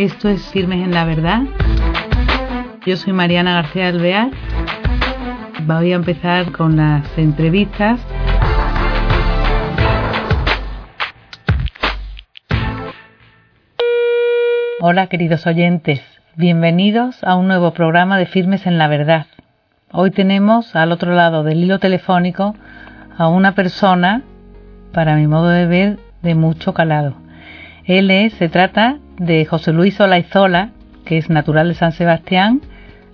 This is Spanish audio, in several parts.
Esto es Firmes en la Verdad. Yo soy Mariana García Alvear. Voy a empezar con las entrevistas. Hola queridos oyentes, bienvenidos a un nuevo programa de Firmes en la Verdad. Hoy tenemos al otro lado del hilo telefónico a una persona, para mi modo de ver, de mucho calado. Él es, se trata de José Luis Olaizola, que es natural de San Sebastián,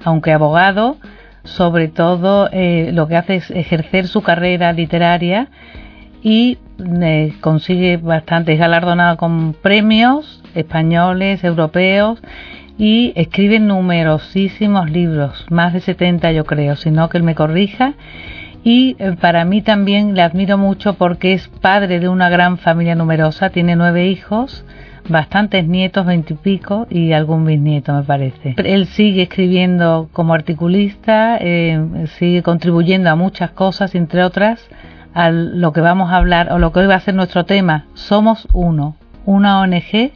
aunque abogado, sobre todo eh, lo que hace es ejercer su carrera literaria y eh, consigue bastante, es galardonado con premios españoles, europeos y escribe numerosísimos libros, más de 70 yo creo, si no que él me corrija. Y eh, para mí también le admiro mucho porque es padre de una gran familia numerosa, tiene nueve hijos, bastantes nietos, veintipico y, algún bisnieto, me parece. Él sigue escribiendo como articulista, eh, sigue contribuyendo a muchas cosas, entre otras a lo que vamos a hablar o lo que hoy va a ser nuestro tema. Somos uno, una ONG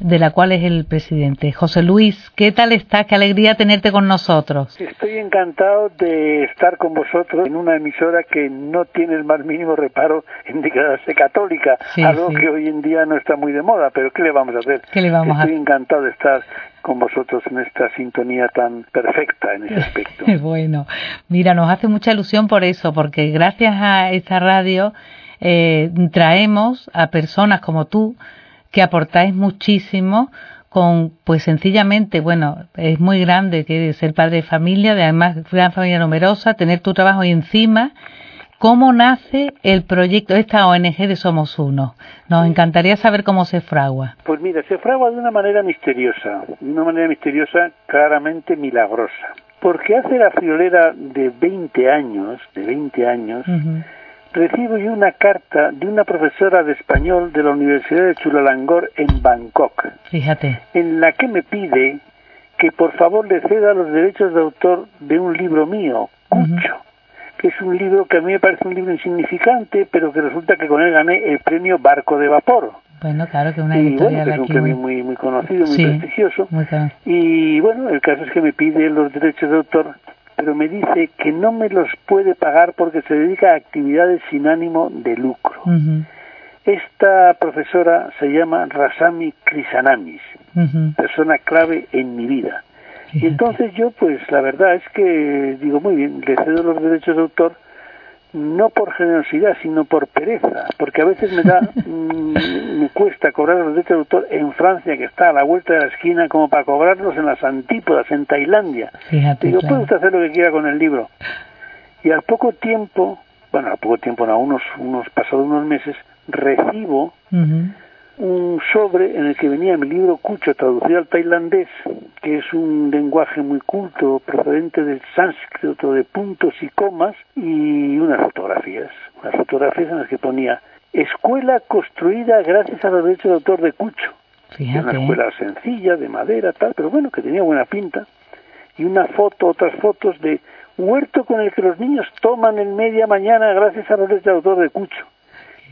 de la cual es el presidente. José Luis, ¿qué tal está? Qué alegría tenerte con nosotros. Estoy encantado de estar con vosotros en una emisora que no tiene el más mínimo reparo en declararse católica, algo que hoy en día no está muy de moda, pero ¿qué le vamos a hacer? ¿Qué le vamos Estoy encantado de estar con vosotros en esta sintonía tan perfecta en ese aspecto. bueno, mira, nos hace mucha ilusión por eso, porque gracias a esta radio eh, traemos a personas como tú, que aportáis muchísimo con, pues sencillamente, bueno, es muy grande que ser padre de familia, de además gran familia numerosa, tener tu trabajo y encima, ¿cómo nace el proyecto, esta ONG de Somos Uno? Nos encantaría saber cómo se fragua. Pues mira, se fragua de una manera misteriosa, de una manera misteriosa claramente milagrosa. Porque hace la friolera de 20 años, de 20 años, recibo yo una carta de una profesora de español de la Universidad de Chulalangor en Bangkok. Fíjate. En la que me pide que por favor le ceda los derechos de autor de un libro mío, Cucho, que es un libro que a mí me parece un libro insignificante, pero que resulta que con él gané el premio Barco de Vapor. Bueno, claro que una y bueno, que es un premio muy, muy conocido, muy prestigioso. y bueno, el caso es que me pide los derechos de autor pero me dice que no me los puede pagar porque se dedica a actividades sin ánimo de lucro. Esta profesora se llama Rasami Krisanamis, persona clave en mi vida. Y entonces yo, pues la verdad es que digo, muy bien, le cedo los derechos de autor, no por generosidad, sino por pereza, porque a veces me da, mm, me cuesta cobrar los derechos de autor en Francia, que está a la vuelta de la esquina, como para cobrarlos en las antípodas, en Tailandia. Fíjate, Digo, puede usted hacer lo que quiera con el libro. Y al poco tiempo, bueno, al poco tiempo, no, unos, unos pasados unos meses, recibo un sobre en el que venía mi libro Cucho, traducido al tailandés, que es un lenguaje muy culto, procedente del sánscrito de puntos y comas, y unas fotografías, unas fotografías en las que ponía escuela construida gracias a los derechos de autor de Cucho. Fíjate. Una escuela sencilla, de madera, tal, pero bueno, que tenía buena pinta. Y una foto, otras fotos de huerto con el que los niños toman en media mañana gracias a los derechos de autor de Cucho.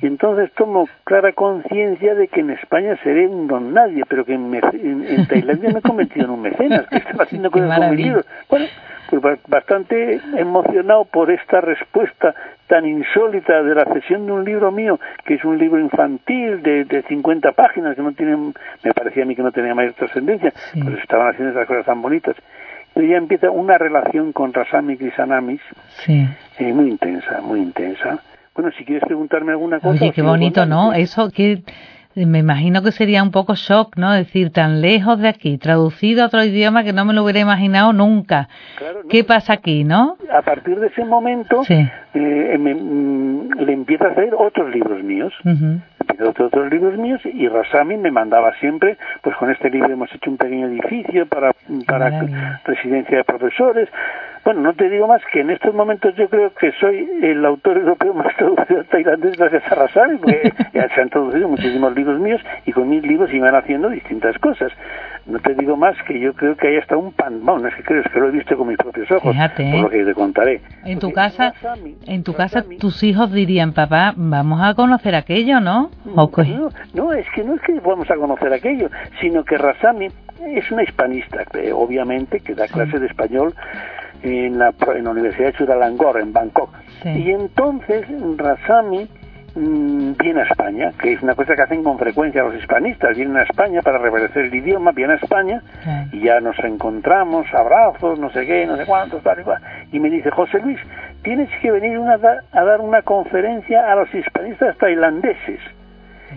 Y entonces tomo clara conciencia de que en España seré un don nadie, pero que en, en, Tailandia me he convertido en un mecenas, que estaba haciendo cosas con mi libro. Bueno, pues bastante emocionado por esta respuesta tan insólita de la cesión de un libro mío, que es un libro infantil de, de 50 páginas, que no tienen, me parecía a mí que no tenía mayor trascendencia, pero estaban haciendo esas cosas tan bonitas. Y ya empieza una relación con Rasami Krisanamis, sí. eh, muy intensa, muy intensa bueno, si quieres preguntarme alguna cosa. Oye, qué bonito, ¿no? Eso que me imagino que sería un poco shock, ¿no? Decir, tan lejos de aquí, traducido a otro idioma que no me lo hubiera imaginado nunca. ¿Qué pasa aquí, no? A partir de ese momento, eh, mm, le empieza a hacer otros libros míos. Otros, libros míos y Rasami me mandaba siempre, pues con este libro hemos hecho un pequeño edificio para, para residencia de profesores, bueno, no te digo más que en estos momentos yo creo que soy el autor europeo más traducido tailandés gracias a Rasami, porque ya se han traducido muchísimos libros míos y con mis libros iban haciendo distintas cosas. No te digo más que yo creo que hay hasta un pan, bueno, no es que creo, es que lo he visto con mis propios ojos, Fíjate, por lo que te contaré. En tu casa, en tu casa tus hijos dirían, papá, vamos a conocer aquello, ¿no? No, no, es que no es que vamos a conocer aquello, sino que Rasami es una hispanista, obviamente, que da clases de español en la, en la Universidad de Chulalangor, en Bangkok. Y entonces Rasami viene a España, que es una cosa que hacen con frecuencia los hispanistas, vienen a España para reverdecer el idioma, vienen a España y ya nos encontramos, abrazos, no sé qué, no sé cuántos, tal y cual. Y me dice, José Luis, tienes que venir una, a dar una conferencia a los hispanistas tailandeses.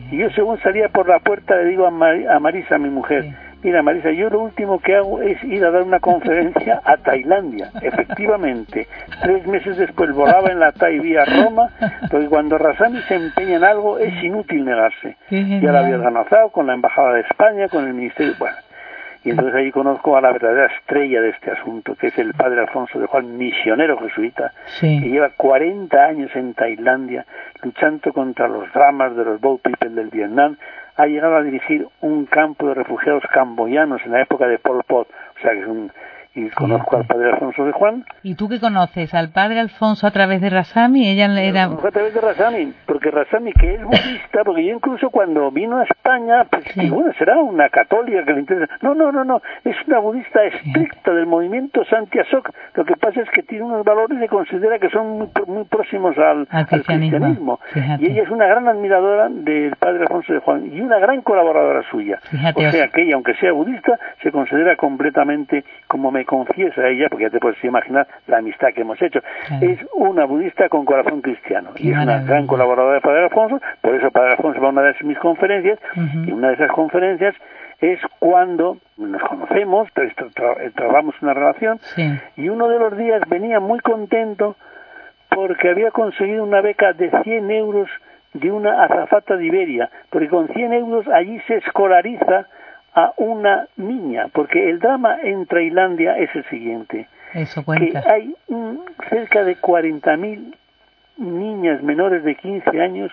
Y yo según salía por la puerta le digo a, Marisa, mi mujer, Mira, Marisa, yo lo último que hago es ir a dar una conferencia a Tailandia. Efectivamente, tres meses después volaba en la TAI vía Roma, porque cuando Rasami se empeña en algo es inútil negarse. Ya la había organizado con la Embajada de España, con el Ministerio... Bueno, y entonces ahí conozco a la verdadera estrella de este asunto, que es el padre Alfonso de Juan, misionero jesuita, que lleva 40 años en Tailandia luchando contra los dramas de los boat people del Vietnam ha llegado a dirigir un campo de refugiados camboyanos en la época de Pol Pot, o sea que es un y conozco al padre Alfonso de Juan. ¿Y tú qué conoces? ¿Al padre Alfonso a través de Rasami? Ella era... A través de Rasami, porque Rasami, que es budista, porque yo incluso cuando vino a España, pues bueno, será una católica que le interesa. No, no, no, no, es una budista estricta del movimiento Santiasok. Lo que pasa es que tiene unos valores que considera que son muy, muy próximos al, cristianismo. Y ella es una gran admiradora del padre Alfonso de Juan y una gran colaboradora suya. o sea que ella, aunque sea budista, se considera completamente como me confiesa ella, porque ya te puedes imaginar la amistad que hemos hecho, es una budista con corazón cristiano. Y es una gran colaboradora de Padre Alfonso, por eso Padre Alfonso va a una de mis conferencias. Y una de esas conferencias es cuando nos conocemos, trabajamos una relación. Y uno de los días venía muy contento porque había conseguido una beca de 100 euros de una azafata de Iberia, porque con 100 euros allí se escolariza a una niña, porque el drama en Tailandia es el siguiente, que hay cerca de 40.000 niñas menores de 15 años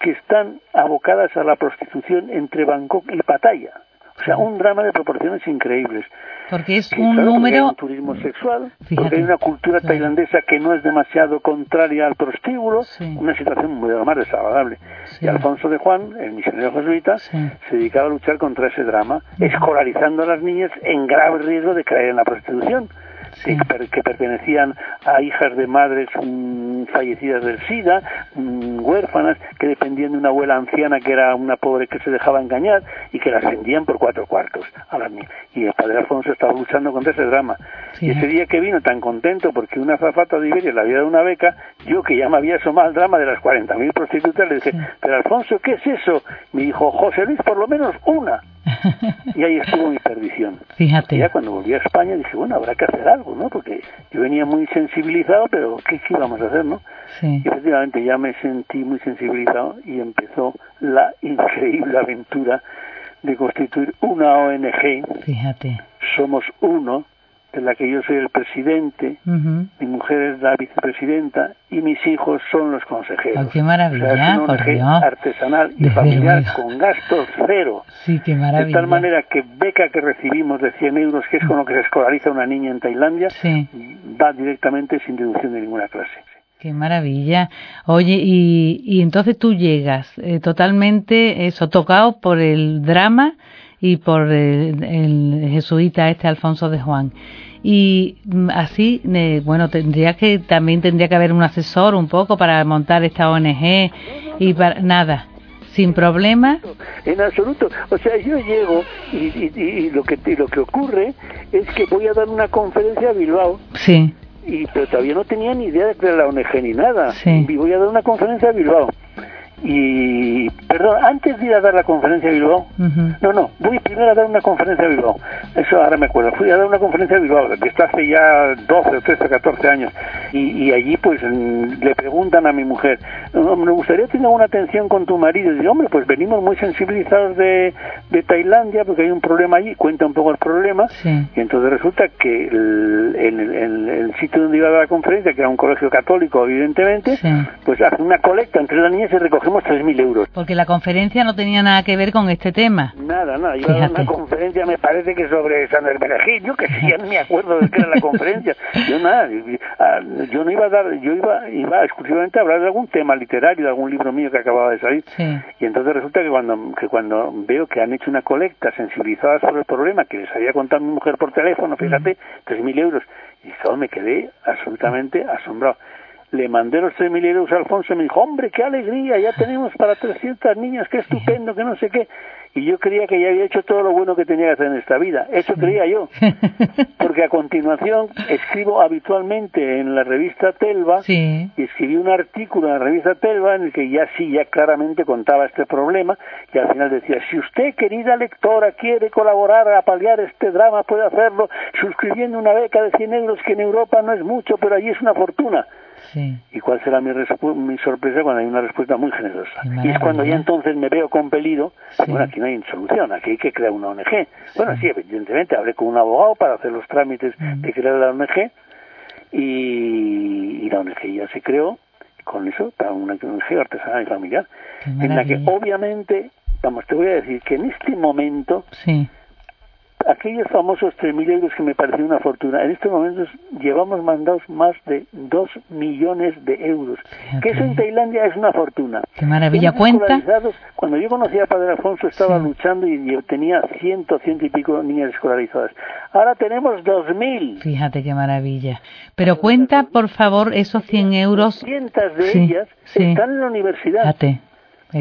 que están abocadas a la prostitución entre Bangkok y Pattaya. O sea, un drama de proporciones increíbles. Porque es un número... un turismo sexual, porque hay una cultura tailandesa que no es demasiado contraria al prostíbulo, una situación muy más desagradable. Y Alfonso de Juan, el misionero jesuita, se dedicaba a luchar contra ese drama, escolarizando a las niñas en grave riesgo de caer en la prostitución que, pertenecían a hijas de madres mm, fallecidas del SIDA, mm, huérfanas, que dependían de una abuela anciana que era una pobre que se dejaba engañar y que las vendían por cuatro cuartos a las Y el padre Alfonso estaba luchando contra ese drama. y ese día que vino tan contento porque una zafata de Iberia le había dado una beca, yo que ya me había asomado al drama de las 40.000 prostitutas, le dije, pero Alfonso, ¿qué es eso? Me dijo, José Luis, por lo menos una. y ahí estuvo mi perdición. Fíjate. Y ya cuando volví a España dije, bueno, habrá que hacer algo, ¿no? Porque yo venía muy sensibilizado, pero ¿qué, íbamos a hacer, no? Sí. Y efectivamente ya me sentí muy sensibilizado y empezó la increíble aventura de constituir una ONG. Fíjate. Somos uno, de la que yo soy el presidente, mi mujer es la vicepresidenta y mis hijos son los consejeros. Oh, ¡Qué maravilla! O sea, es artesanal y familiar con gastos cero. Sí, qué maravilla. De tal manera que beca que recibimos de 100 euros, que es con lo que se escolariza una niña en Tailandia, va directamente sin deducción de ninguna clase. Qué maravilla. Oye, y, y entonces tú llegas eh, totalmente eso, tocado por el drama y por el, jesuita este Alfonso de Juan. Y mm, así, bueno, tendría que también tendría que haber un asesor un poco para montar esta ONG y para nada sin problema. En absoluto. O sea, yo llego y, lo que lo que ocurre es que voy a dar una conferencia a Bilbao. Sí. Y pero todavía no tenía ni idea de crear la ONG ni nada. Sí. Y voy a dar una conferencia a Bilbao y perdón, antes de ir a dar la conferencia a Bilbao, no, no, voy primero a dar una conferencia a Bilbao, eso ahora me acuerdo, fui a dar una conferencia a Bilbao, que está hace ya 12, 13, 14 años, y, allí pues le preguntan a mi mujer, me gustaría tener una atención con tu marido, y digo, hombre, pues venimos muy sensibilizados de, de Tailandia, porque hay un problema allí, cuenta un poco el problema, y entonces resulta que el, el, sitio donde iba a dar la conferencia, que era un colegio católico, evidentemente, pues hace una colecta entre las niñas y recogemos tenemos 3.000 euros. Porque la conferencia no tenía nada que ver con este tema. Nada, nada. Yo a una conferencia, me parece que sobre San Hermenegildo, yo que sí, ya no me acuerdo de qué era la conferencia. Yo nada, ah, yo no iba a dar, yo iba, iba exclusivamente a hablar de algún tema literario, de algún libro mío que acababa de salir. Y entonces resulta que cuando, que cuando veo que han hecho una colecta sensibilizada sobre el problema, que les había contado mi mujer por teléfono, fíjate, tres mil euros, y yo me quedé absolutamente asombrado le mandé los 3.000 euros a Alfonso y me dijo, hombre, qué alegría, ya tenemos para 300 niñas, qué estupendo, que no sé qué y yo creía que ya había hecho todo lo bueno que tenía que hacer en esta vida. Eso creía yo. Porque a continuación escribo habitualmente en la revista Telva y escribí un artículo en la revista Telva en el que ya sí, ya claramente contaba este problema y al final decía, si usted, querida lectora, quiere colaborar a paliar este drama, puede hacerlo suscribiendo una beca de 100 euros que en Europa no es mucho, pero allí es una fortuna. ¿Y cuál será mi, mi, sorpresa cuando hay una respuesta muy generosa? Y es cuando ya entonces me veo compelido, bueno, aquí no hay solución, aquí hay que crear una ONG. Bueno, sí, evidentemente hablé con un abogado para hacer los trámites de crear la ONG y, la ONG ya se creó con eso, para una ONG artesanal y familiar, en la que obviamente, vamos, te voy a decir que en este momento sí aquellos famosos 3.000 euros que me pareció una fortuna, en estos momentos llevamos mandados más de 2 millones de euros. Que eso en Tailandia es una fortuna. Qué maravilla, cuenta. Cuando yo conocí a Padre Alfonso estaba luchando y tenía ciento, ciento y pico niñas escolarizadas. Ahora tenemos 2.000. Fíjate qué maravilla. Pero cuenta, por favor, esos 100 euros. Cientos de ellas están en la universidad. Fíjate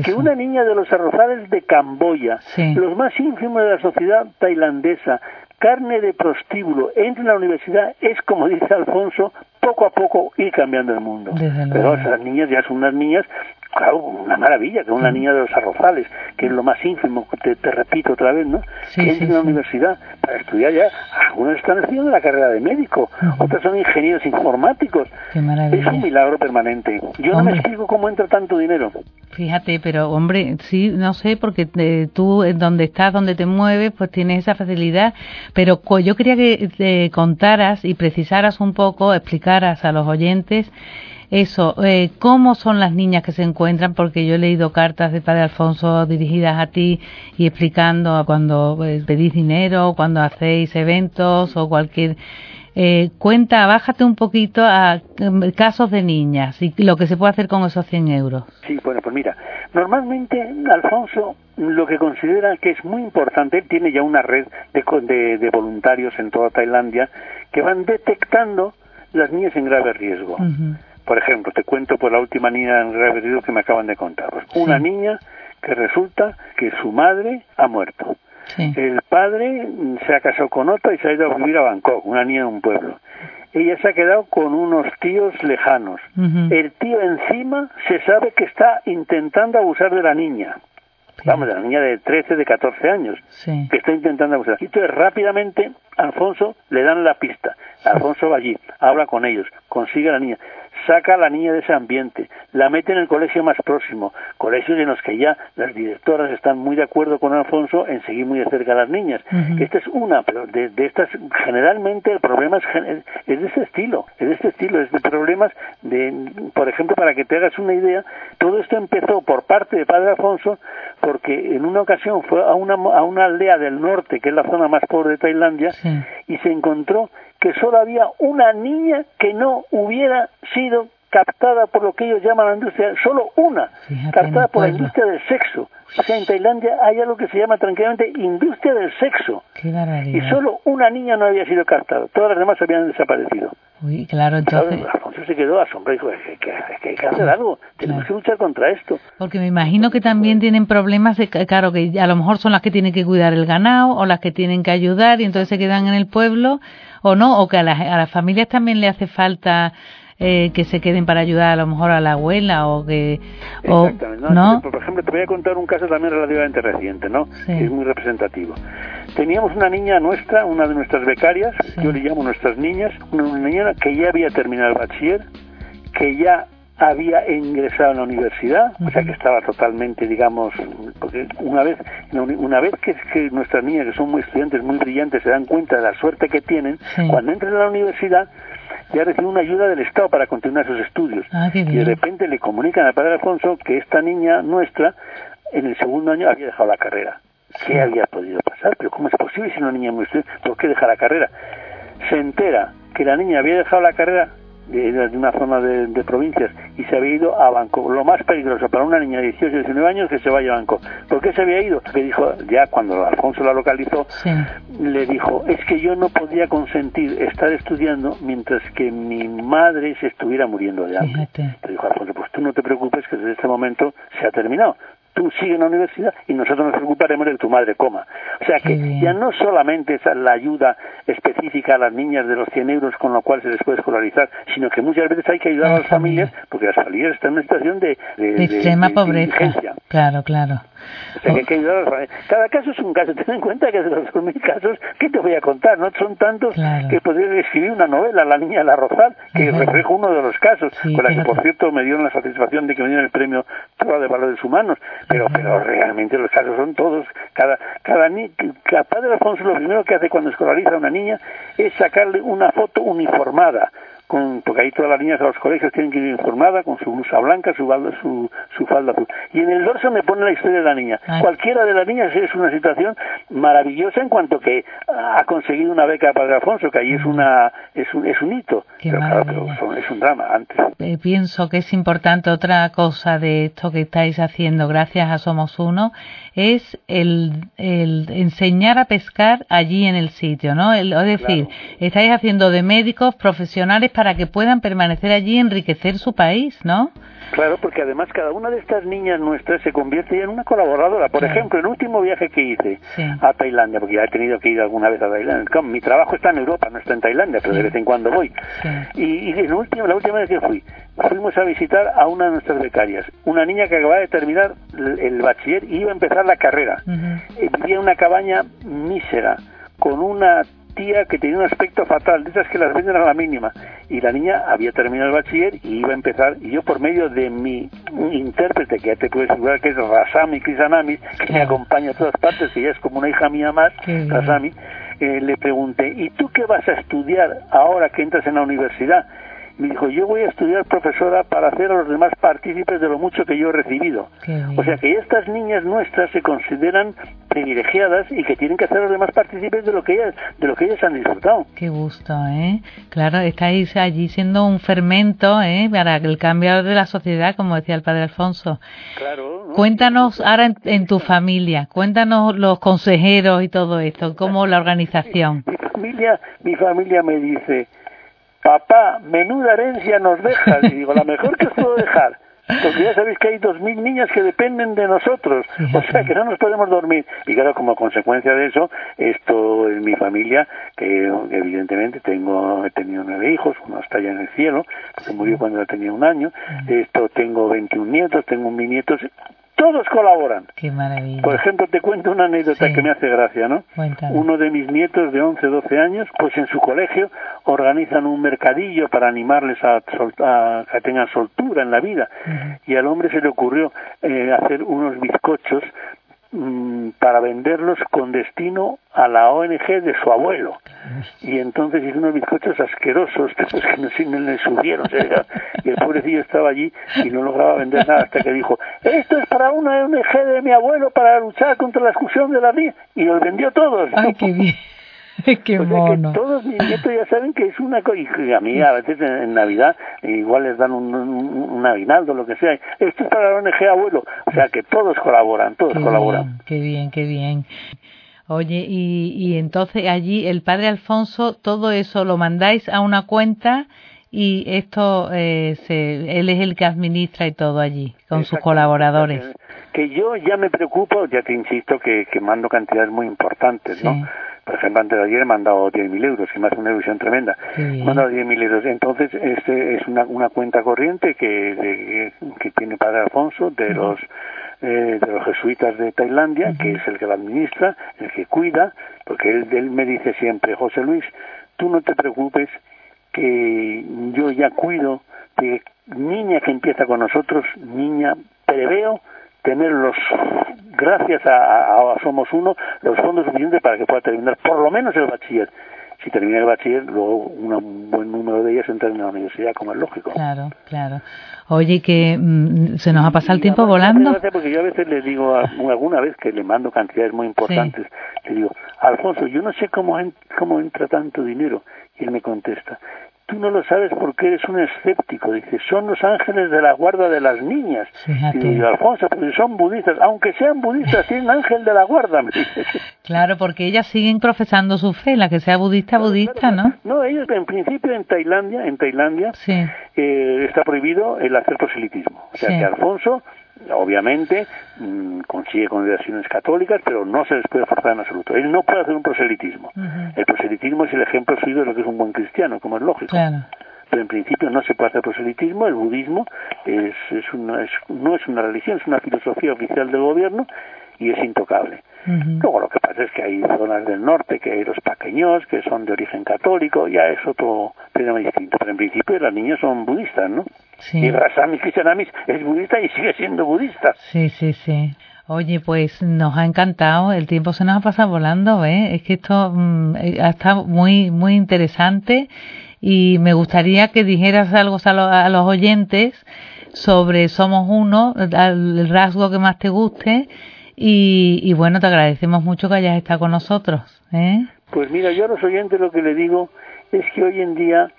que una niña de los arrozales de Camboya, los más ínfimos de la sociedad tailandesa, carne de prostíbulo, entre en la universidad, es como dice Alfonso, poco a poco ir cambiando el mundo. Pero esas niñas ya son unas niñas claro, una maravilla, que una mm. niña de los arrozales, que es lo más ínfimo, te, te repito otra vez, ¿no? que entra en la universidad para estudiar ya, algunos están haciendo la carrera de médico, otros son ingenieros informáticos. Es un milagro permanente. Yo no me explico cómo entra tanto dinero. Fíjate, pero hombre, sí, no sé, porque eh, tú, donde estás, donde te mueves, pues tienes esa facilidad, pero yo quería que te contaras y precisaras un poco, explicaras a los oyentes, eso, eh, ¿cómo son las niñas que se encuentran? Porque yo he leído cartas de Padre Alfonso dirigidas a ti y explicando cuando pues, pedís dinero, cuando hacéis eventos o cualquier... Eh, cuenta, bájate un poquito a em, casos de niñas y lo que se puede hacer con esos 100 euros. Sí, bueno, pues mira, normalmente Alfonso lo que considera que es muy importante, él tiene ya una red de, de, voluntarios en toda Tailandia que van detectando las niñas en grave riesgo. Por ejemplo, te cuento por la última niña en Reverdido que me acaban de contar. Una niña que resulta que su madre ha muerto. El padre se ha casado con otra y se ha ido a vivir a Bangkok, una niña de un pueblo. Ella se ha quedado con unos tíos lejanos. El tío encima se sabe que está intentando abusar de la niña. Vamos, de la niña de 13, de 14 años, que está intentando abusar. Y entonces rápidamente Alfonso le dan la pista. Alfonso va allí, habla con ellos, consigue a la niña saca a la niña de ese ambiente, la mete en el colegio más próximo, colegios en los que ya las directoras están muy de acuerdo con Alfonso en seguir muy de cerca a las niñas. Esta es una, pero de, estas, generalmente el problema es, es, de este estilo, es de este estilo, es de problemas de, por ejemplo, para que te hagas una idea, todo esto empezó por parte de Padre Alfonso porque en una ocasión fue a una, a una aldea del norte, que es la zona más pobre de Tailandia, y se encontró que solo había una niña que no hubiera sido captada por lo que ellos llaman la industria, solo una, captada por la industria del sexo. O sea, en Tailandia hay algo que se llama tranquilamente industria del sexo. y solo una niña no había sido captada, todas las demás habían desaparecido. Uy, claro, entonces... Alfonso se quedó asombrado y dijo, es que, hay que hacer algo, tenemos que luchar contra esto. Porque me imagino que también tienen problemas, de, claro, que a lo mejor son las que tienen que cuidar el ganado o las que tienen que ayudar y entonces se quedan en el pueblo o no, o que a, a las familias también le hace falta eh, que se queden para ayudar a lo mejor a la abuela o que o, ¿no? por ejemplo te voy a contar un caso también relativamente reciente no que es muy representativo. Teníamos una niña nuestra una de nuestras becarias yo le llamo nuestras niñas una, niña que ya había terminado el bachiller que ya había ingresado en la universidad, o sea que estaba totalmente, digamos, porque una vez, una vez que, que nuestras niñas, que son muy estudiantes, muy brillantes, se dan cuenta de la suerte que tienen, cuando entran a la universidad, ya reciben una ayuda del Estado para continuar sus estudios. Ah, y de repente le comunican al padre Alfonso que esta niña nuestra, en el segundo año, había dejado la carrera. ¿Qué había podido pasar? ¿Pero cómo es posible si una niña muy estudiante, por qué deja la carrera? Se entera que la niña había dejado la carrera de, una zona de, provincias y se había ido a Banco. Lo más peligroso para una niña de 18 19 años que se vaya a Banco. ¿Por qué se había ido? Porque dijo, ya cuando Alfonso la localizó, le dijo, es que yo no podía consentir estar estudiando mientras que mi madre se estuviera muriendo de hambre. Le dijo Alfonso, pues tú no te preocupes que desde este momento se ha terminado tú sigue en la universidad y nosotros nos preocuparemos de que tu madre coma. O sea que ya no solamente es la ayuda específica a las niñas de los 100 euros con lo cual se les puede escolarizar, sino que muchas veces hay que ayudar a las familias porque las familias están en una situación de, de, extrema pobreza. Claro, claro. O sea que hay que ayudar a. Cada caso es un caso. Ten en cuenta que de los 2.000 casos, ¿qué te voy a contar? No son tantos que podría escribir una novela, La Niña de la Rosal, que refleja uno de los casos, con la que, por cierto, me dieron la satisfacción de que me dieron el premio Prueba de Valores Humanos. Pero pero realmente los casos son todos. Cada cada ni, cada padre Alfonso lo primero que hace cuando escolariza a una niña es sacarle una foto uniformada porque ahí todas las niñas a los colegios tienen que ir informada con su blusa blanca, su, su, su falda azul. Y en el dorso me pone la historia de la niña. Cualquiera de las niñas es una situación maravillosa en cuanto que ha conseguido una beca de Padre Alfonso, que ahí es una es un, es un hito. pero claro, es un drama antes. Eh, pienso que es importante otra cosa de esto que estáis haciendo gracias a Somos Uno, es el, el enseñar a pescar allí en el sitio, ¿no? es decir, estáis haciendo de médicos profesionales para que puedan permanecer allí y enriquecer su país, ¿no? Claro, porque además cada una de estas niñas nuestras se convierte ya en una colaboradora. Por ejemplo, el último viaje que hice a Tailandia, porque ya he tenido que ir alguna vez a Tailandia. Mi trabajo está en Europa, no está en Tailandia, pero de vez en cuando voy. Y, y el último, la última vez que fui, fuimos a visitar a una de nuestras becarias, una niña que acababa de terminar el, bachiller y iba a empezar la carrera. Eh, vivía en una cabaña mísera, con una tía que tenía un aspecto fatal, de esas que las venden a la mínima. Y la niña había terminado el bachiller y iba a empezar, y yo por medio de mi intérprete, que ya te puedes figurar que es Rasami Krisanamis, que me acompaña a todas partes, que ella es como una hija mía más, Rasami, eh, le pregunté, ¿y tú qué vas a estudiar ahora que entras en la universidad? Me dijo, yo voy a estudiar profesora para hacer a los demás partícipes de lo mucho que yo he recibido. O sea que estas niñas nuestras se consideran privilegiadas y que tienen que hacer a los demás partícipes de lo que ellas, de lo que ellas han disfrutado. Qué gusto, ¿eh? Claro, estáis allí siendo un fermento, ¿eh? Para el cambio de la sociedad, como decía el padre Alfonso. Claro. Cuéntanos ahora en, tu familia, cuéntanos los consejeros y todo esto, cómo la organización. Mi familia, mi familia me dice, papá, menuda herencia nos dejas. Y digo, la mejor que os puedo dejar. Porque ya sabéis que hay dos mil niñas que dependen de nosotros, o sea que no nos podemos dormir. Y claro, como consecuencia de eso, esto en mi familia, que evidentemente tengo, he tenido nueve hijos, uno está ya en el cielo, se murió cuando tenía un año, esto tengo 21 nietos, tengo un nietos, todos colaboran. Qué maravilla. Por ejemplo, te cuento una anécdota que me hace gracia, ¿no? Uno de mis nietos de 11, 12 años, pues en su colegio organizan un mercadillo para animarles a, que tengan soltura en la vida. Y al hombre se le ocurrió eh, hacer unos bizcochos Mm, para venderlos con destino a la ONG de su abuelo. Y entonces hizo unos bizcochos asquerosos, que no, se le subieron. y el pobrecillo estaba allí y no lograba vender nada hasta que dijo, esto es para una ONG de mi abuelo para luchar contra la exclusión de la vida. Y los vendió todos. Ay, qué bien. Qué o sea que todos mis nietos ya saben que es una cosa, y a mí a veces en, Navidad igual les dan un, un, aguinaldo, lo que sea. Esto es para la ONG abuelo, o sea que todos colaboran, todos colaboran. qué bien, qué bien. Oye, y, y entonces allí el padre Alfonso, todo eso lo mandáis a una cuenta y esto, eh, se, él es el que administra y todo allí, con sus colaboradores. Que yo ya me preocupo, ya te insisto, que, que mando cantidades muy importantes, ¿no? Por ejemplo, antes de ayer he mandado 10.000 euros, y me hace una ilusión tremenda. He mandado 10.000 euros. Entonces, este es una, una cuenta corriente que, que tiene Padre Alfonso de los eh, de los jesuitas de Tailandia, que es el que la administra, el que cuida, porque él, él me dice siempre, José Luis, tú no te preocupes, que yo ya cuido de niña que empieza con nosotros, niña, preveo tener los, gracias a, a, Somos Uno, los fondos suficientes para que pueda terminar por lo menos el bachiller si termina el bachiller, luego un buen número de ellas entran en la universidad, como es lógico. Claro, claro. Oye, que mm, se nos ha pasado el tiempo volando. Porque yo a veces le digo, alguna vez que le mando cantidades muy importantes, le digo, Alfonso, yo no sé cómo, cómo entra tanto dinero. Y él me contesta, tú no lo sabes porque eres un escéptico. Dice, son los ángeles de la guarda de las niñas. Y Alfonso, porque son budistas. Aunque sean budistas, tienen ángel de la guarda. Claro, porque ellas siguen profesando su fe, la que sea budista, budista, ¿no? No, ellos en principio en Tailandia, en Tailandia eh, está prohibido el hacer proselitismo. O sea que Alfonso obviamente mm, consigue congregaciones católicas, pero no se les puede forzar en absoluto. Él no puede hacer un proselitismo. El proselitismo es el ejemplo suyo de lo que es un buen cristiano, como es lógico. Pero en principio no se puede hacer proselitismo. El budismo es, es, una, no es una religión, es una filosofía oficial del gobierno y es intocable. Luego lo que pasa es que hay zonas del norte, que hay los pequeños, que son de origen católico, ya es otro tema distinto. Pero en principio las niñas son budistas, ¿no? Sí. Y Rasamis Krishnamis es budista y sigue siendo budista. Sí, sí, sí. Oye, pues nos ha encantado, el tiempo se nos ha pasado volando, ¿eh? Es que esto mm, eh, ha estado muy, muy interesante y me gustaría que dijeras algo a, los oyentes sobre Somos Uno, el rasgo que más te guste y, bueno, te agradecemos mucho que hayas estado con nosotros. ¿eh? Pues mira, yo a los oyentes lo que le digo es que hoy en día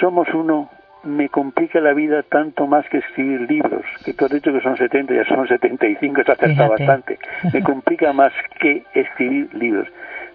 somos uno, me complica la vida tanto más que escribir libros, que tú has dicho que son 70, ya son 75, has acertado bastante, me complica más que escribir libros.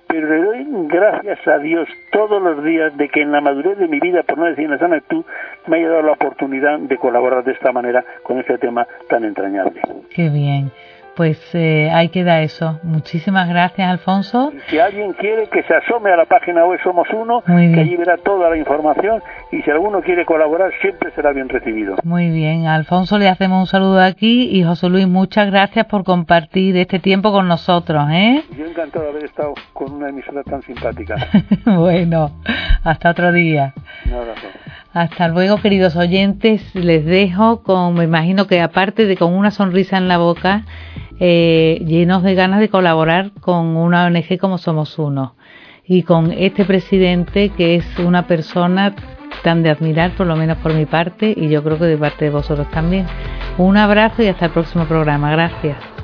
Pero le doy gracias a Dios todos los días de que en la madurez de mi vida, por no decir en la sana tú, me haya dado la oportunidad de colaborar de esta manera con este tema tan entrañable. Qué bien pues eh, ahí queda eso. Muchísimas gracias, Alfonso. si alguien quiere que se asome a la página web Somos Uno, que allí verá toda la información y si alguno quiere colaborar, siempre será bien recibido. Muy bien, Alfonso le hacemos un saludo aquí y José Luis, muchas gracias por compartir este tiempo con nosotros. ¿eh? Yo encantado de haber estado con una emisora tan simpática. bueno, hasta otro día. Hasta luego, queridos oyentes. Les dejo con, me imagino que aparte de con una sonrisa en la boca, eh, llenos de ganas de colaborar con una ONG como Somos Uno y con este presidente que es una persona tan de admirar, por lo menos por mi parte, y yo creo que de parte de vosotros también. Un abrazo y hasta el próximo programa. Gracias.